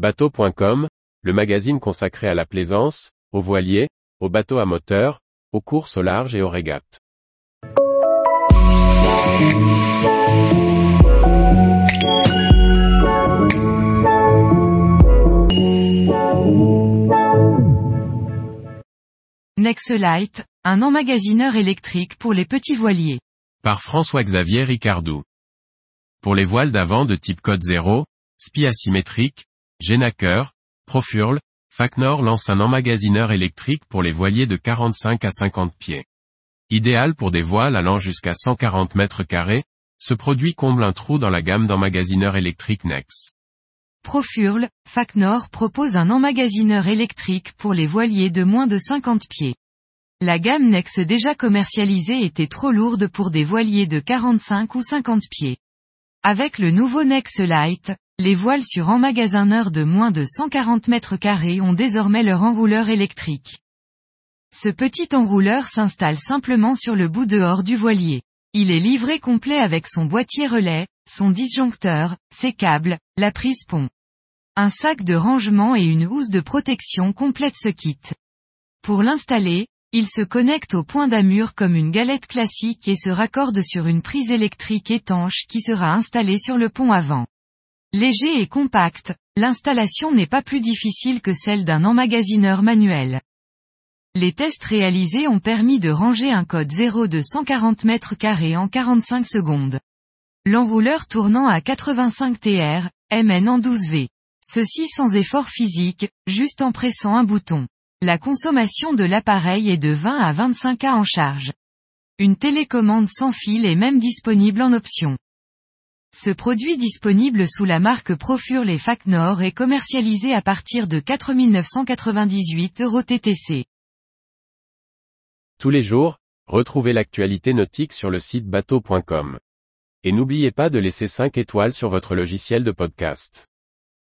Bateau.com, le magazine consacré à la plaisance, aux voiliers, aux bateaux à moteur, aux courses au large et aux régates. Nexelite, un emmagasineur électrique pour les petits voiliers. Par François-Xavier Ricardou. Pour les voiles d'avant de type code 0, SPI asymétrique, Genaker, Profurl, Facnor lance un emmagasineur électrique pour les voiliers de 45 à 50 pieds. Idéal pour des voiles allant jusqu'à 140 mètres carrés, ce produit comble un trou dans la gamme d'emmagasineurs électriques Nex. Profurl, Facnor propose un emmagasineur électrique pour les voiliers de moins de 50 pieds. La gamme Nex déjà commercialisée était trop lourde pour des voiliers de 45 ou 50 pieds. Avec le nouveau Nex Lite, les voiles sur emmagasineur de moins de 140 mètres carrés ont désormais leur enrouleur électrique. Ce petit enrouleur s'installe simplement sur le bout dehors du voilier. Il est livré complet avec son boîtier relais, son disjoncteur, ses câbles, la prise pont. Un sac de rangement et une housse de protection complètent ce kit. Pour l'installer, il se connecte au point d'amure comme une galette classique et se raccorde sur une prise électrique étanche qui sera installée sur le pont avant. Léger et compact, l'installation n'est pas plus difficile que celle d'un emmagasineur manuel. Les tests réalisés ont permis de ranger un code 0 de 140 mètres carrés en 45 secondes. L'enrouleur tournant à 85 TR, MN en 12V. Ceci sans effort physique, juste en pressant un bouton. La consommation de l'appareil est de 20 à 25 A en charge. Une télécommande sans fil est même disponible en option. Ce produit disponible sous la marque Profurl et Facnor est commercialisé à partir de 4998 euros TTC. Tous les jours, retrouvez l'actualité nautique sur le site bateau.com. Et n'oubliez pas de laisser 5 étoiles sur votre logiciel de podcast.